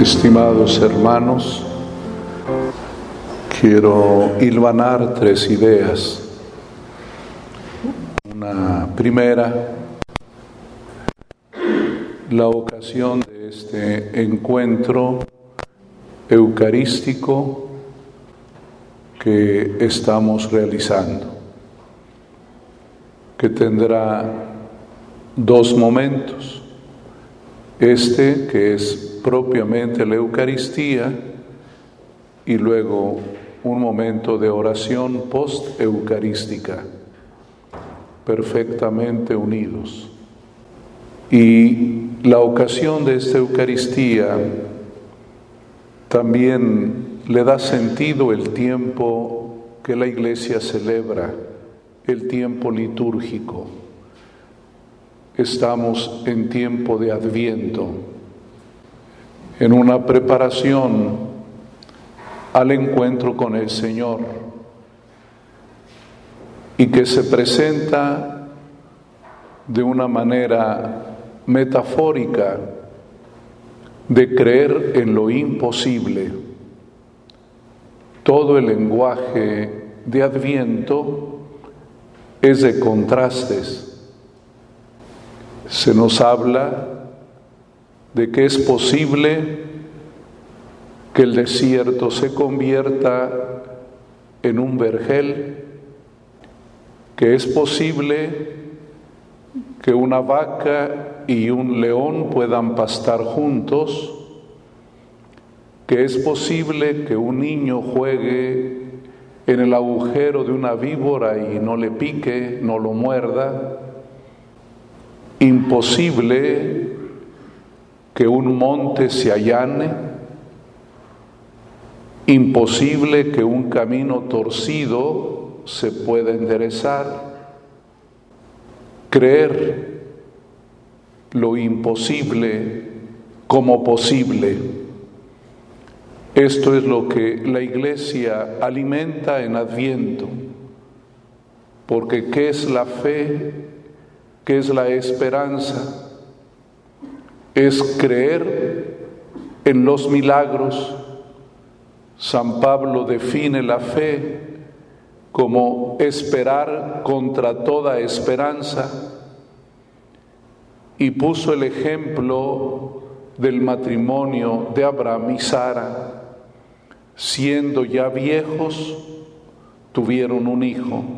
Estimados hermanos, quiero hilvanar tres ideas. Una primera, la ocasión de este encuentro eucarístico que estamos realizando, que tendrá dos momentos. Este que es propiamente la Eucaristía y luego un momento de oración post-eucarística, perfectamente unidos. Y la ocasión de esta Eucaristía también le da sentido el tiempo que la Iglesia celebra, el tiempo litúrgico. Estamos en tiempo de adviento en una preparación al encuentro con el Señor y que se presenta de una manera metafórica de creer en lo imposible. Todo el lenguaje de Adviento es de contrastes. Se nos habla de que es posible que el desierto se convierta en un vergel, que es posible que una vaca y un león puedan pastar juntos, que es posible que un niño juegue en el agujero de una víbora y no le pique, no lo muerda, imposible que un monte se allane, imposible que un camino torcido se pueda enderezar, creer lo imposible como posible. Esto es lo que la iglesia alimenta en Adviento, porque ¿qué es la fe? ¿Qué es la esperanza? es creer en los milagros. San Pablo define la fe como esperar contra toda esperanza y puso el ejemplo del matrimonio de Abraham y Sara. Siendo ya viejos, tuvieron un hijo.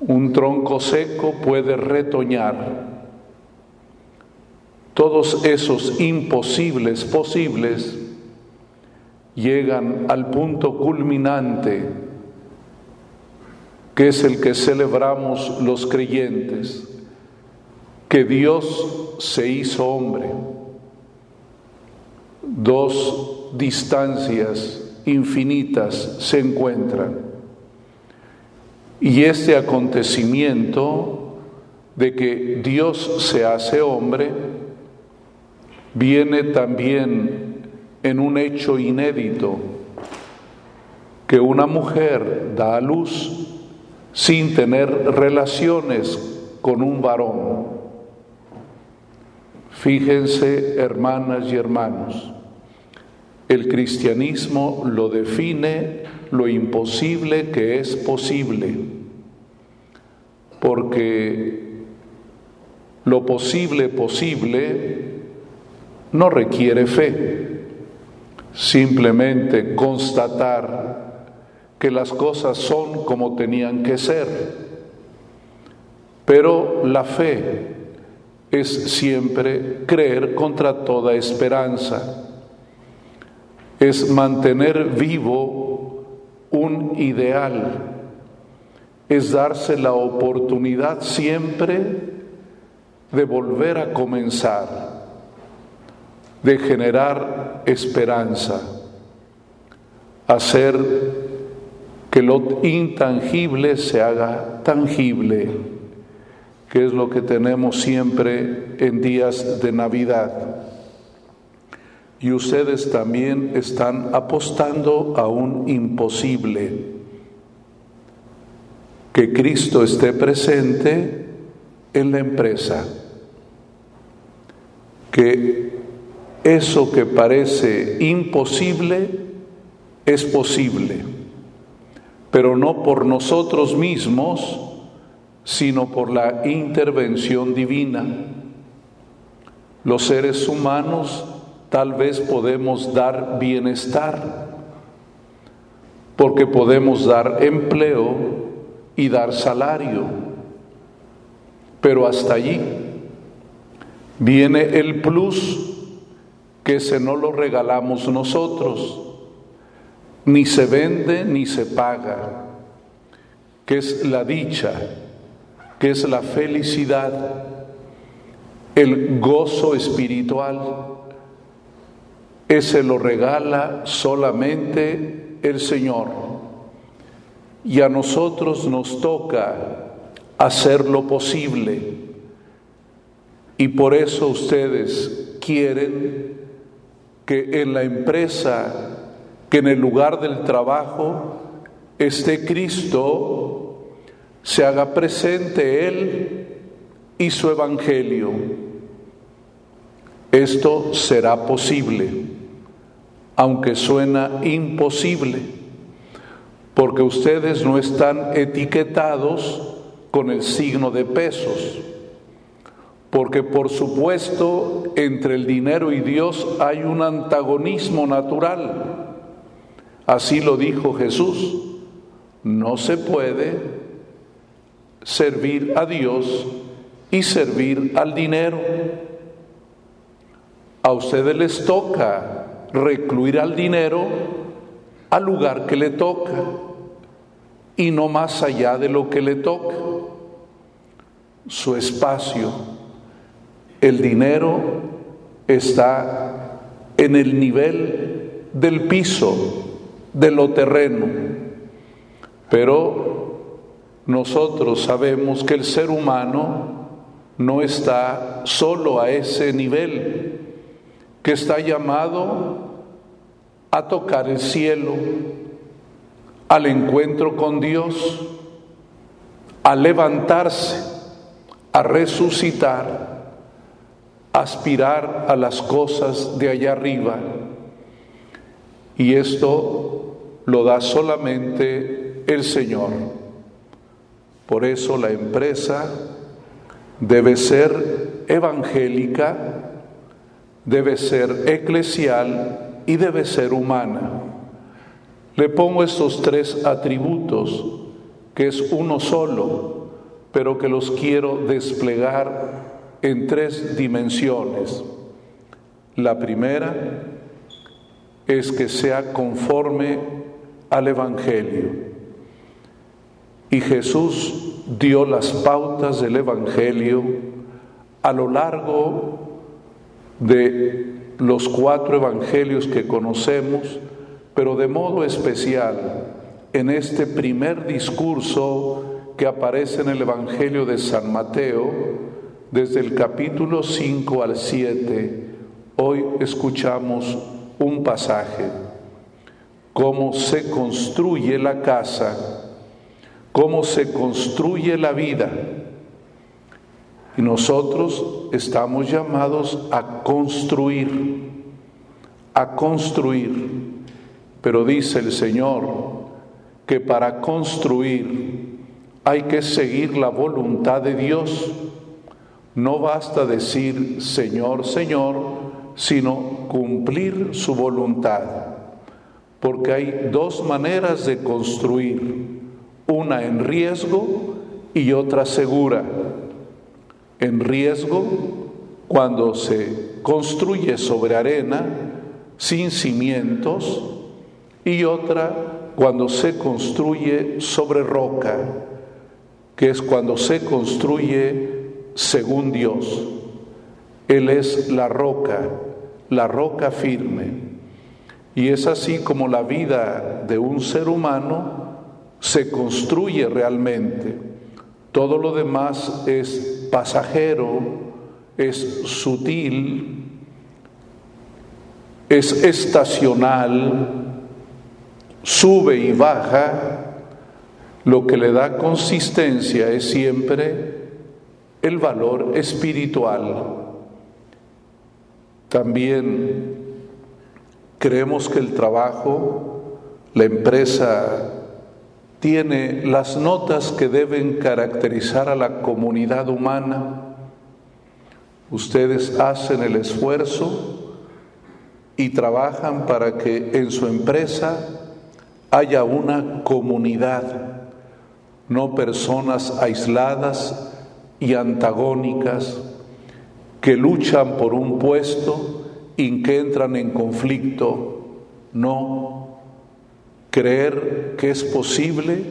Un tronco seco puede retoñar todos esos imposibles posibles llegan al punto culminante, que es el que celebramos los creyentes, que Dios se hizo hombre. Dos distancias infinitas se encuentran. Y este acontecimiento de que Dios se hace hombre, viene también en un hecho inédito, que una mujer da a luz sin tener relaciones con un varón. Fíjense, hermanas y hermanos, el cristianismo lo define lo imposible que es posible, porque lo posible posible no requiere fe, simplemente constatar que las cosas son como tenían que ser. Pero la fe es siempre creer contra toda esperanza, es mantener vivo un ideal, es darse la oportunidad siempre de volver a comenzar de generar esperanza, hacer que lo intangible se haga tangible, que es lo que tenemos siempre en días de Navidad. Y ustedes también están apostando a un imposible, que Cristo esté presente en la empresa, que eso que parece imposible es posible, pero no por nosotros mismos, sino por la intervención divina. Los seres humanos tal vez podemos dar bienestar, porque podemos dar empleo y dar salario, pero hasta allí viene el plus que se no lo regalamos nosotros, ni se vende ni se paga, que es la dicha, que es la felicidad, el gozo espiritual. Ese lo regala solamente el Señor. Y a nosotros nos toca hacer lo posible. Y por eso ustedes quieren que en la empresa, que en el lugar del trabajo esté Cristo, se haga presente Él y su Evangelio. Esto será posible aunque suena imposible, porque ustedes no están etiquetados con el signo de pesos, porque por supuesto entre el dinero y Dios hay un antagonismo natural. Así lo dijo Jesús, no se puede servir a Dios y servir al dinero. A ustedes les toca recluir al dinero al lugar que le toca y no más allá de lo que le toca. Su espacio, el dinero está en el nivel del piso, de lo terreno, pero nosotros sabemos que el ser humano no está solo a ese nivel, que está llamado a tocar el cielo, al encuentro con Dios, a levantarse, a resucitar, aspirar a las cosas de allá arriba. Y esto lo da solamente el Señor. Por eso la empresa debe ser evangélica, debe ser eclesial y debe ser humana. Le pongo estos tres atributos, que es uno solo, pero que los quiero desplegar en tres dimensiones. La primera es que sea conforme al Evangelio. Y Jesús dio las pautas del Evangelio a lo largo de los cuatro evangelios que conocemos, pero de modo especial en este primer discurso que aparece en el Evangelio de San Mateo, desde el capítulo 5 al 7, hoy escuchamos un pasaje, cómo se construye la casa, cómo se construye la vida y nosotros estamos llamados a construir, a construir. Pero dice el Señor que para construir hay que seguir la voluntad de Dios. No basta decir Señor, Señor, sino cumplir su voluntad. Porque hay dos maneras de construir, una en riesgo y otra segura en riesgo cuando se construye sobre arena sin cimientos y otra cuando se construye sobre roca, que es cuando se construye según Dios. Él es la roca, la roca firme. Y es así como la vida de un ser humano se construye realmente. Todo lo demás es pasajero, es sutil, es estacional, sube y baja, lo que le da consistencia es siempre el valor espiritual. También creemos que el trabajo, la empresa, tiene las notas que deben caracterizar a la comunidad humana. Ustedes hacen el esfuerzo y trabajan para que en su empresa haya una comunidad, no personas aisladas y antagónicas que luchan por un puesto y que entran en conflicto. No, creer que es posible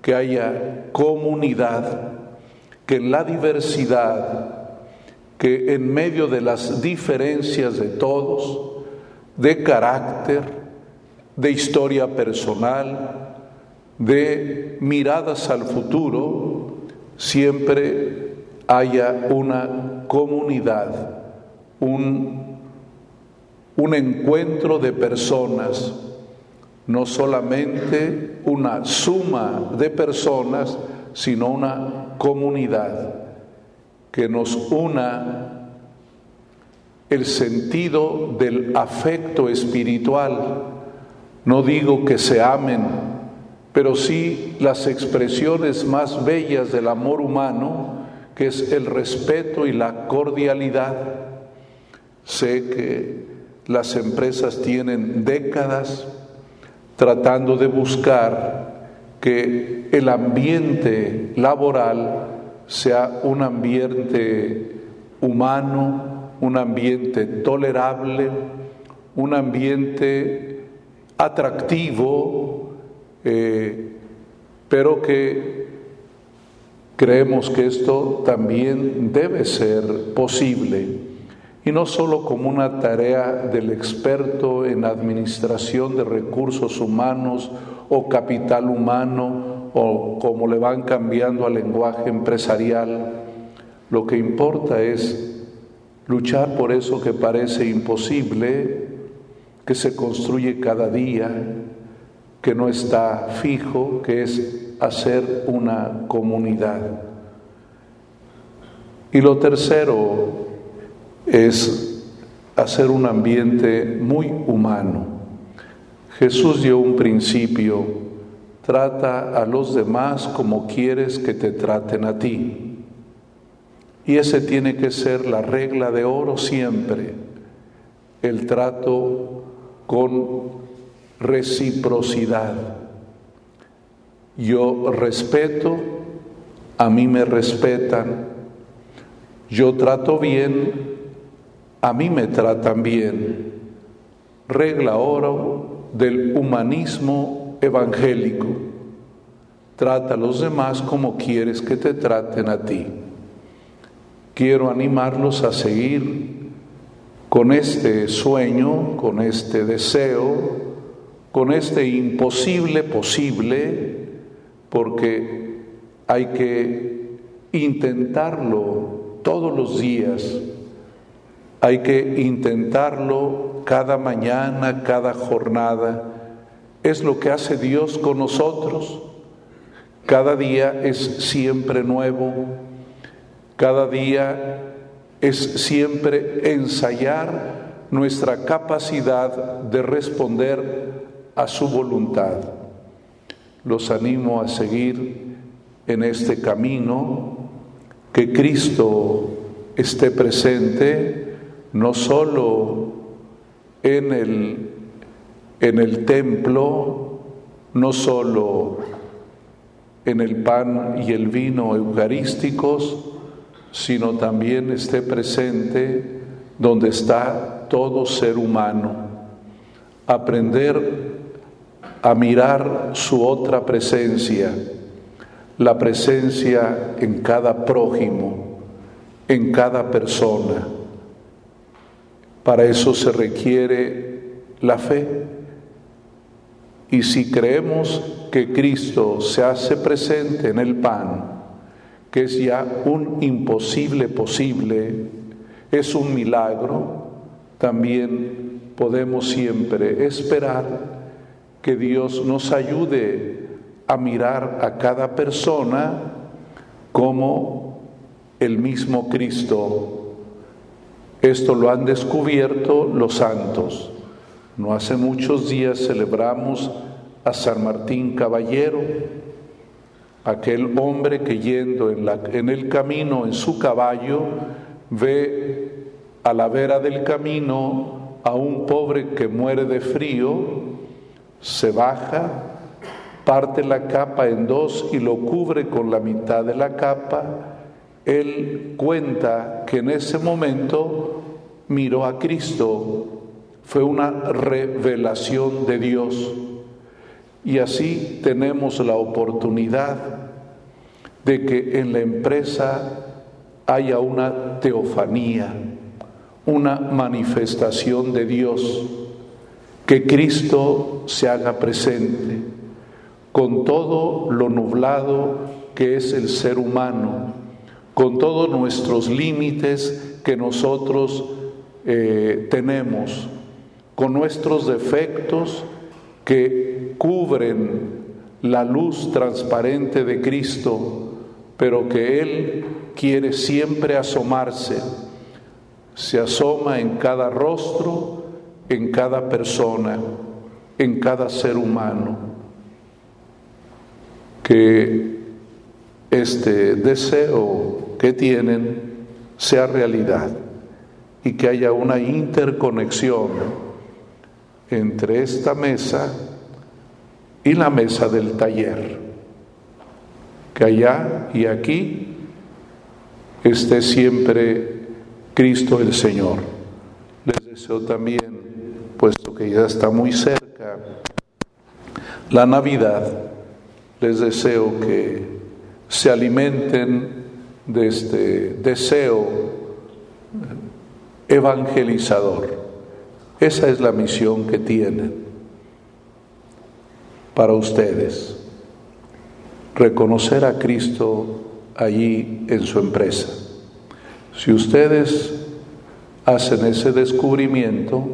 que haya comunidad, que en la diversidad, que en medio de las diferencias de todos, de carácter, de historia personal, de miradas al futuro, siempre haya una comunidad, un, un encuentro de personas, no solamente una suma de personas, sino una comunidad que nos una el sentido del afecto espiritual. No digo que se amen, pero sí las expresiones más bellas del amor humano, que es el respeto y la cordialidad. Sé que las empresas tienen décadas tratando de buscar que el ambiente laboral sea un ambiente humano, un ambiente tolerable, un ambiente atractivo, eh, pero que creemos que esto también debe ser posible y no solo como una tarea del experto en administración de recursos humanos o capital humano o como le van cambiando al lenguaje empresarial. Lo que importa es luchar por eso que parece imposible, que se construye cada día, que no está fijo, que es hacer una comunidad. Y lo tercero es hacer un ambiente muy humano. Jesús dio un principio, trata a los demás como quieres que te traten a ti. Y ese tiene que ser la regla de oro siempre, el trato con reciprocidad. Yo respeto, a mí me respetan, yo trato bien, a mí me tratan bien. Regla oro del humanismo evangélico. Trata a los demás como quieres que te traten a ti. Quiero animarlos a seguir con este sueño, con este deseo, con este imposible posible, porque hay que intentarlo todos los días hay que intentarlo cada mañana, cada jornada. Es lo que hace Dios con nosotros. Cada día es siempre nuevo. Cada día es siempre ensayar nuestra capacidad de responder a su voluntad. Los animo a seguir en este camino, que Cristo esté presente no solo en el, en el templo, no solo en el pan y el vino eucarísticos, sino también esté presente donde está todo ser humano. Aprender a mirar su otra presencia, la presencia en cada prójimo, en cada persona para eso se requiere la fe. Y si creemos que Cristo se hace presente en el pan, que es ya un imposible posible, es un milagro, también podemos siempre esperar que Dios nos ayude a mirar a cada persona como el mismo Cristo Esto lo han descubierto los santos. No hace muchos días celebramos a San Martín Caballero, aquel hombre que yendo en, en el camino en su caballo ve a la vera del camino a un pobre que muere de frío, se baja, parte la capa en dos y lo cubre con la mitad de la capa, él cuenta que en ese momento miró a Cristo, fue una revelación de Dios. Y así tenemos la oportunidad de que en la empresa haya una teofanía, una manifestación de Dios, que Cristo se haga presente con todo lo nublado que es el ser humano, con todos nuestros límites que nosotros eh, tenemos, con nuestros defectos que cubren la luz transparente de Cristo, pero que Él quiere siempre asomarse. Se asoma en cada rostro, en cada persona, en cada ser humano. Que este deseo que tienen sea realidad y que haya una interconexión entre esta mesa y la mesa del taller. Que allá y aquí esté siempre Cristo el Señor. Les deseo también, puesto que ya está muy cerca la Navidad, les deseo que se alimenten de este deseo evangelizador. Esa es la misión que tienen para ustedes. Reconocer a Cristo allí en su empresa. Si ustedes hacen ese descubrimiento,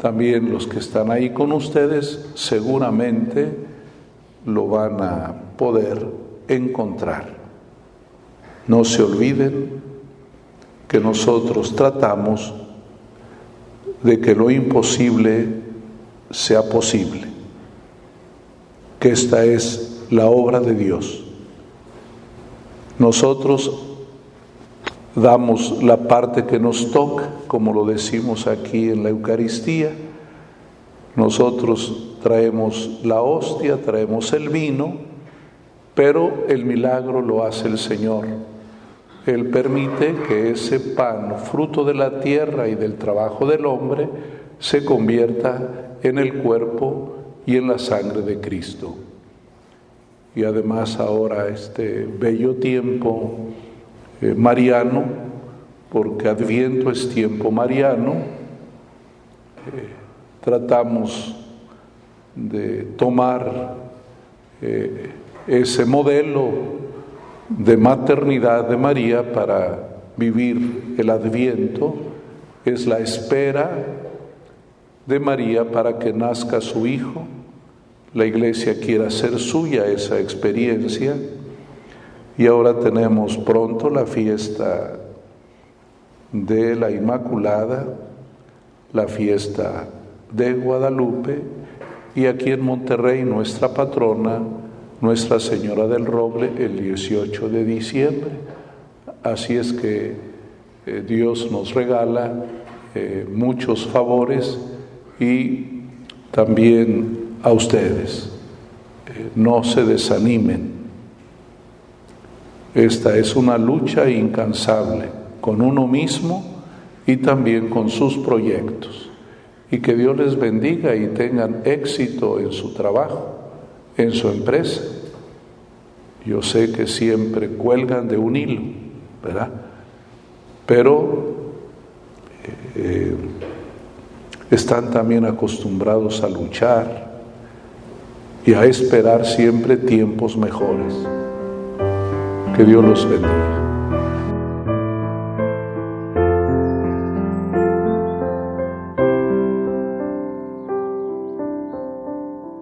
también los que están ahí con ustedes seguramente lo van a poder encontrar. No se olviden que nosotros tratamos de que lo imposible sea posible, que esta es la obra de Dios. Nosotros damos la parte que nos toca, como lo decimos aquí en la Eucaristía, nosotros traemos la hostia, traemos el vino, pero el milagro lo hace el Señor. Él permite que ese pan, fruto de la tierra y del trabajo del hombre, se convierta en el cuerpo y en la sangre de Cristo. Y además ahora este bello tiempo eh, mariano, porque Adviento es tiempo mariano, eh, tratamos de tomar eh, ese modelo de maternidad de María para vivir el adviento, es la espera de María para que nazca su hijo. La iglesia quiere hacer suya esa experiencia y ahora tenemos pronto la fiesta de la Inmaculada, la fiesta de Guadalupe y aquí en Monterrey nuestra patrona, nuestra Señora del Roble el 18 de diciembre. Así es que eh, Dios nos regala eh, muchos favores y también a ustedes. Eh, no se desanimen. Esta es una lucha incansable con uno mismo y también con sus proyectos. Y que Dios les bendiga y tengan éxito en su trabajo en su empresa. Yo sé que siempre cuelgan de un hilo, ¿verdad? Pero eh, están también acostumbrados a luchar y a esperar siempre tiempos mejores. Que Dios los bendiga.